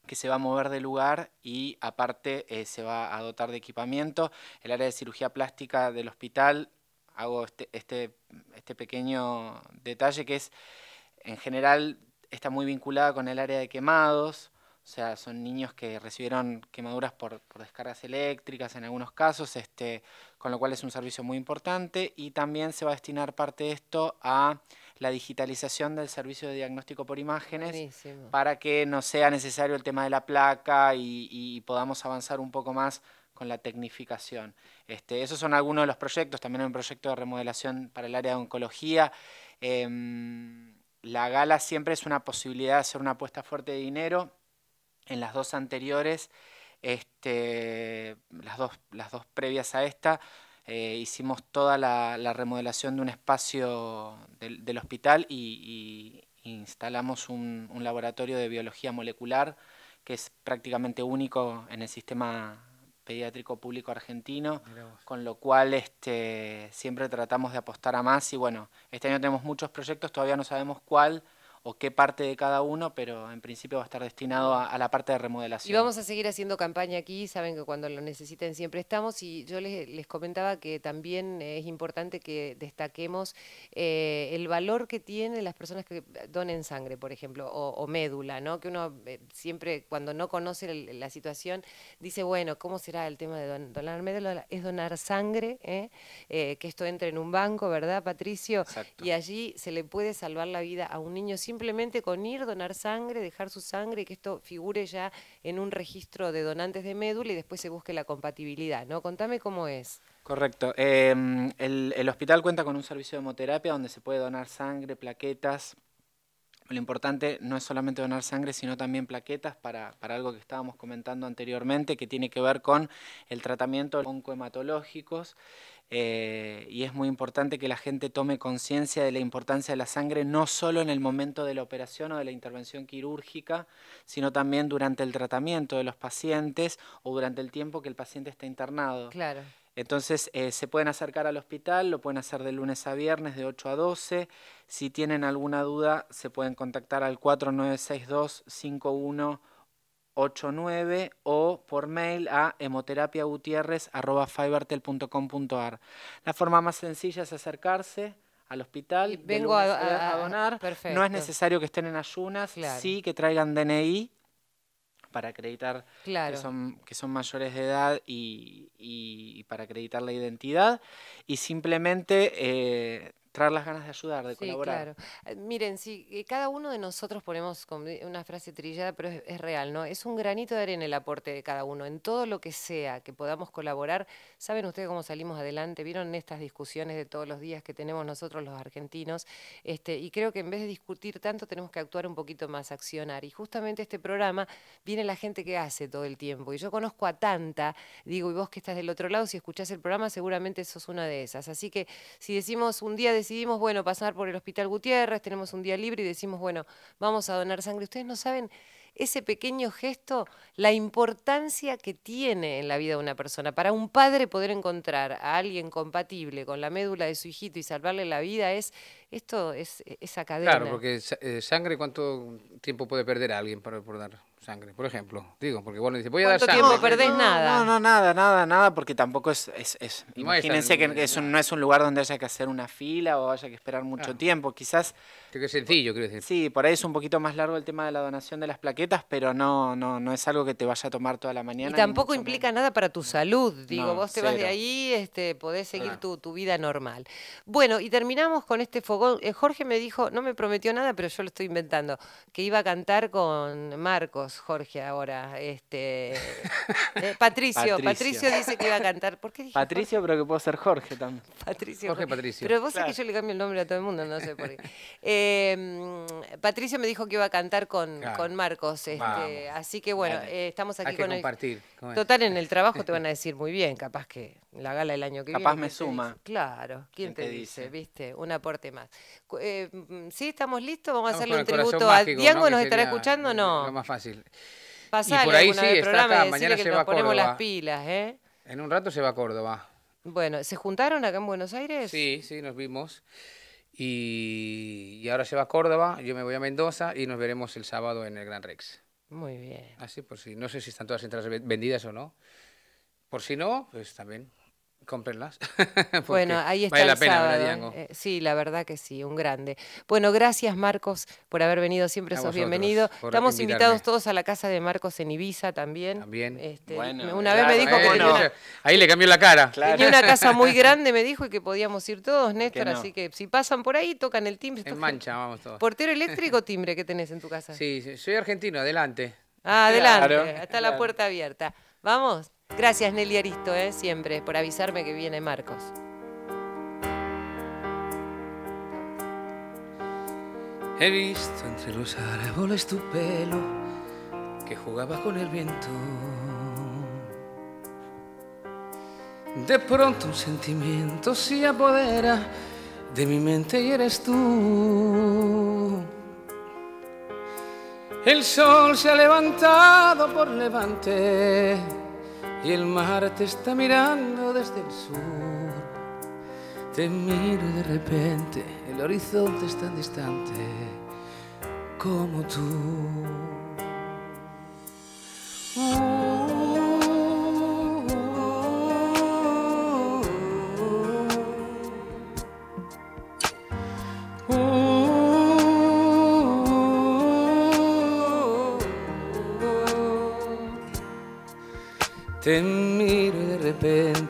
que se va a mover de lugar y aparte eh, se va a dotar de equipamiento. El área de cirugía plástica del hospital, hago este, este, este pequeño detalle que es, en general, está muy vinculada con el área de quemados, o sea, son niños que recibieron quemaduras por, por descargas eléctricas en algunos casos, este, con lo cual es un servicio muy importante y también se va a destinar parte de esto a la digitalización del servicio de diagnóstico por imágenes Buenísimo. para que no sea necesario el tema de la placa y, y podamos avanzar un poco más con la tecnificación. Este, esos son algunos de los proyectos, también hay un proyecto de remodelación para el área de oncología. Em, la gala siempre es una posibilidad de hacer una apuesta fuerte de dinero. En las dos anteriores, este, las, dos, las dos previas a esta, eh, hicimos toda la, la remodelación de un espacio del, del hospital y, y instalamos un, un laboratorio de biología molecular que es prácticamente único en el sistema pediátrico público argentino, con lo cual este, siempre tratamos de apostar a más y bueno, este año tenemos muchos proyectos, todavía no sabemos cuál o qué parte de cada uno, pero en principio va a estar destinado a, a la parte de remodelación. Y vamos a seguir haciendo campaña aquí, saben que cuando lo necesiten siempre estamos y yo les, les comentaba que también es importante que destaquemos eh, el valor que tienen las personas que donen sangre, por ejemplo, o, o médula, ¿no? Que uno eh, siempre cuando no conoce el- la situación dice, bueno, ¿cómo será el tema de don- donar médula? Es donar sangre, ¿eh? Eh, que esto entre en un banco, ¿verdad, Patricio? Exacto. Y allí se le puede salvar la vida a un niño simplemente con ir, donar sangre, dejar su sangre y que esto figure ya en un registro de donantes de médula y después se busque la compatibilidad, ¿no? Contame cómo es. Correcto. El, el hospital cuenta con un servicio de hemoterapia donde se puede donar sangre, plaquetas. Lo importante no es solamente donar sangre, sino también plaquetas para, para algo que estábamos comentando anteriormente, que tiene que ver con el tratamiento oncohematológicos. Eh, y es muy importante que la gente tome conciencia de la importancia de la sangre, no solo en el momento de la operación o de la intervención quirúrgica, sino también durante el tratamiento de los pacientes o durante el tiempo que el paciente está internado. Claro. Entonces eh, se pueden acercar al hospital, lo pueden hacer de lunes a viernes de 8 a 12. Si tienen alguna duda, se pueden contactar al 4962-5189 o por mail a hemoterapiagutierrez.fibertel.com.ar. La forma más sencilla es acercarse al hospital, Y vengo a- a. No es necesario que estén en ayunas, Claro. sí que traigan DNI para acreditar Claro. que, son, que son mayores de edad y, y- y para acreditar la identidad. Y simplemente eh, traer las ganas de ayudar, de Sí, colaborar. claro. Eh, Miren, si eh, cada uno de nosotros ponemos una frase trillada, pero es, es real, ¿no? Es un granito de arena el aporte de cada uno. En todo lo que sea que podamos colaborar, ¿saben ustedes cómo salimos adelante? ¿Vieron estas discusiones de todos los días que tenemos nosotros los argentinos? Este, y creo que en vez de discutir tanto, tenemos que actuar un poquito más, accionar. Y justamente este programa viene la gente que hace todo el tiempo. Y yo conozco a tanta, digo, y vos que estás del otro lado, si escuchás el programa, seguramente sos una de esas. Así que si decimos un día decidimos, bueno, pasar por el Hospital Gutiérrez, tenemos un día libre y decimos, bueno, vamos a donar sangre, ustedes no saben ese pequeño gesto, la importancia que tiene en la vida de una persona. Para un padre poder encontrar a alguien compatible con la médula de su hijito y salvarle la vida es, esto es esa cadena. Claro, porque eh, sangre, ¿cuánto tiempo puede perder alguien por, por dar sangre? Por ejemplo, digo, porque bueno, dice, voy a dar ¿Cuánto sangre. tiempo perdés? no, nada. No, no, nada, nada, nada, porque tampoco es... es, es- No imagínense que es un- no es un lugar donde haya que hacer una fila o haya que esperar mucho Claro. tiempo. Quizás, Que es sencillo, quiero decir. sí, por ahí es un poquito más largo el tema de la donación de las plaquetas, pero no, no, no es algo que te vaya a tomar toda la mañana. Y tampoco implica menos. nada para tu salud. Digo, No, vos te vas de ahí, este, podés seguir tu, tu vida normal. Bueno, y terminamos con este fogón. Eh, Jorge me dijo, no me prometió nada, pero yo lo estoy inventando, que iba a cantar con Marcos, Jorge, ahora. Este, eh, Patricio, Patricio, Patricio. dice que iba a cantar. ¿Por qué dije Patricio, pero que puedo ser Jorge también. Jorge? Patricio. Jorge Patricio. Pero vos sabés Claro. que yo le cambio el nombre a todo el mundo, no sé por qué. Eh, mm, Patricio me dijo que iba a cantar con, Claro. con Marcos. Este, así que bueno, eh, estamos aquí Hay que con compartir. Total, en el trabajo te van a decir muy bien, capaz que la gala del año que Capaz viene. me ¿quién te suma. dice? Claro, ¿quién ¿Quién te te dice? dice? ¿Viste? Un aporte más. Eh, mm, ¿Sí? ¿Estamos listos? ¿Vamos a hacerle un tributo a? ¿no? ¿Nos estará escuchando o Lo no? más fácil. Pasale por ahí sí, está acá, y mañana se va a ponemos las Córdoba. pilas, ¿eh? En un rato se va a Córdoba. Bueno, ¿se juntaron acá en Buenos Aires? Sí, sí, nos vimos. Y, y ahora se va a Córdoba, yo me voy a Mendoza y nos veremos el sábado en el Gran Rex. Muy bien. Así, por si, no sé si están todas entradas ve- vendidas o no. Por si no, pues también cómprenlas. Bueno, ahí está Vale la el pena, sábado. ¿verdad, Diango? eh, sí, la verdad que sí, un grande. Bueno, gracias Marcos por haber venido, siempre A sos vosotros, bienvenido. Estamos invitarme. invitados todos a la casa de Marcos en Ibiza también. También. Este, Bueno, una vez me dijo que Eh, tenía no. Ahí le cambió la cara. Claro. tenía una casa muy grande, me dijo, y que podíamos ir todos, Néstor, no? así que si pasan por ahí, tocan el timbre. En mancha, vamos todos. ¿Portero eléctrico o timbre que tenés en tu casa? Sí, sí, soy argentino, adelante. Ah, adelante, Claro, está la puerta abierta. ¿Vamos? Gracias Nelly Aristo, eh, siempre, por avisarme que viene Marcos. He visto entre los árboles tu pelo que jugaba con el viento. De pronto un sentimiento se apodera de mi mente y eres tú. El sol se ha levantado por levante y el mar te está mirando desde el sur. Te miro de repente el horizonte es tan distante como tú.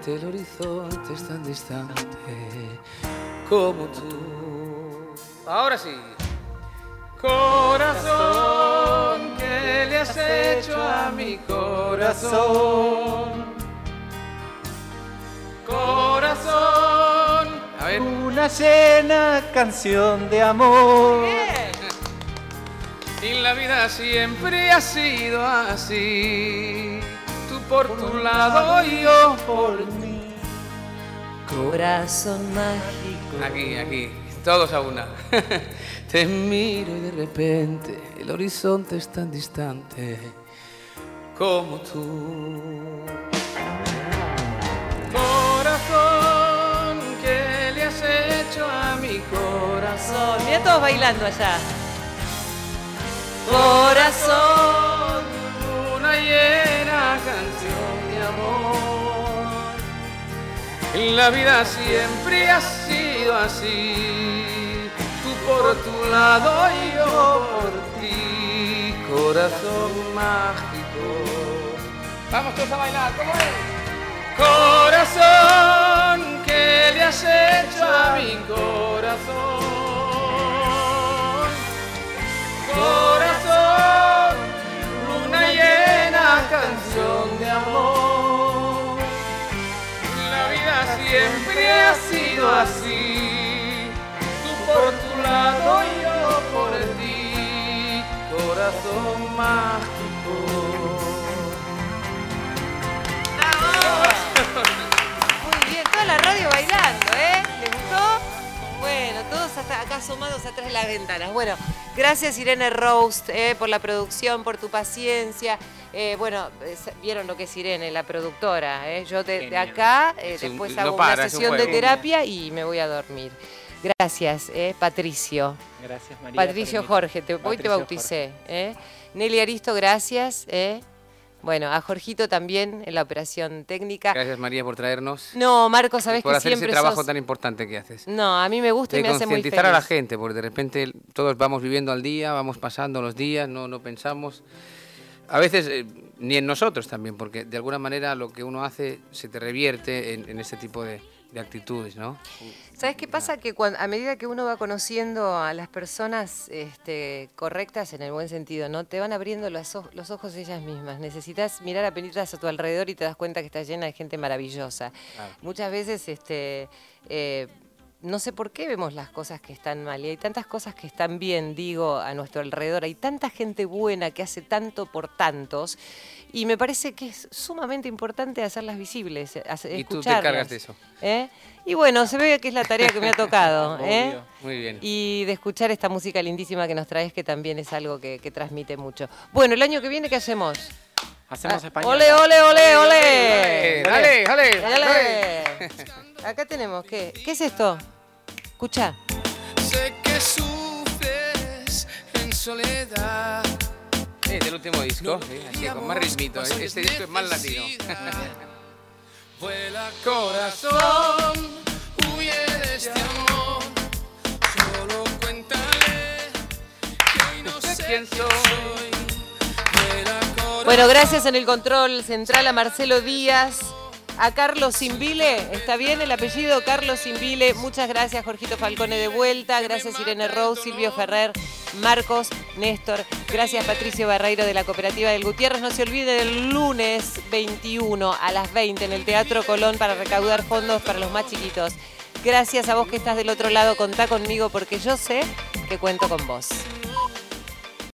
El horizonte es tan distante como tú. Ahora sí. Corazón, ¿qué le has hecho a mi corazón? Corazón. A ver. Una llena canción de amor. Y la vida siempre ha sido así. Tú por tu lado y yo por. Corazón mágico. Aquí, aquí, todos a una. Te miro y de repente el horizonte es tan distante como tú. Corazón, ¿qué le has hecho a mi corazón? Mira todos bailando allá. Corazón. Una llena canción de amor. La vida siempre ha sido así. Tú por tu lado y yo por ti. Corazón mágico. Vamos todos a bailar, ¿cómo es? Corazón, ¿qué le has hecho a mi corazón. Corazón, luna llena, canción de amor. Siempre ha sido así, tú por tu lado y yo por ti, corazón mágico. Muy bien, toda la radio bailando, ¿eh? ¿Les gustó? Bueno, todos hasta acá asomados atrás de las ventanas. Bueno, gracias Irene Roast eh, por la producción, por tu paciencia. Eh, bueno, eh, vieron lo que es Irene, la productora. ¿eh? Yo de, acá un- después no hago para, una es un sesión de terapia y me voy a dormir. Gracias, Patricio. Gracias, María. Patricio Jorge, te, hoy te Patricio bauticé. Nelly Aristo, gracias. Bueno, a Jorgito también en la operación técnica. Gracias María por traernos. No, Marco, sabes por que hacer ese trabajo sos- tan importante que haces. No, a mí me gusta y me hace muy feliz. concientizar a la gente, porque de repente todos vamos viviendo al día, vamos pasando los días, no, no pensamos. A veces eh, ni en nosotros también, porque de alguna manera lo que uno hace se te revierte en, en este tipo de, de actitudes, ¿no? ¿Sabes qué pasa? Que a medida que uno va conociendo a las personas este, correctas en el buen sentido, ¿no? Te van abriendo los, los ojos ellas mismas. Necesitas mirar a penitas a tu alrededor y te das cuenta que está llena de gente maravillosa. Muchas veces, este, eh, no sé por qué vemos las cosas que están mal y hay tantas cosas que están bien, digo, a nuestro alrededor. Hay tanta gente buena que hace tanto por tantos y me parece que es sumamente importante hacerlas visibles, hace- Y tú te cargas de eso. ¿Eh? Y bueno, se ve que es la tarea que me ha tocado. ¿eh? Muy bien. Y de escuchar esta música lindísima que nos traes, que también es algo que, que transmite mucho. Bueno, el año que viene, ¿qué hacemos? Hacemos Ah, español. ¡Ole, ole, ole, ole! Dale, dale, Dale. Acá tenemos, ¿qué? ¿Qué es esto? Escucha. Sé que sufres en soledad. Sí, del último disco, sí, así, con más ritmito. ¿eh? Este disco es más latino. Vuela corazón, huye de este amor. Solo cuéntale que hoy no sé quién soy. Vuela corazón. Bueno, gracias en el control central a Marcelo Díaz, a Carlos Simbile, ¿está bien el apellido? Carlos Simbile, muchas gracias Jorgito Falcone de vuelta, gracias Irene Rose, Silvio Ferrer, Marcos, Néstor, gracias Patricio Barreiro de la Cooperativa del Gutiérrez, no se olvide del lunes 21 a las 20 en el Teatro Colón para recaudar fondos para los más chiquitos. Gracias a vos que estás del otro lado, contá conmigo porque yo sé que cuento con vos.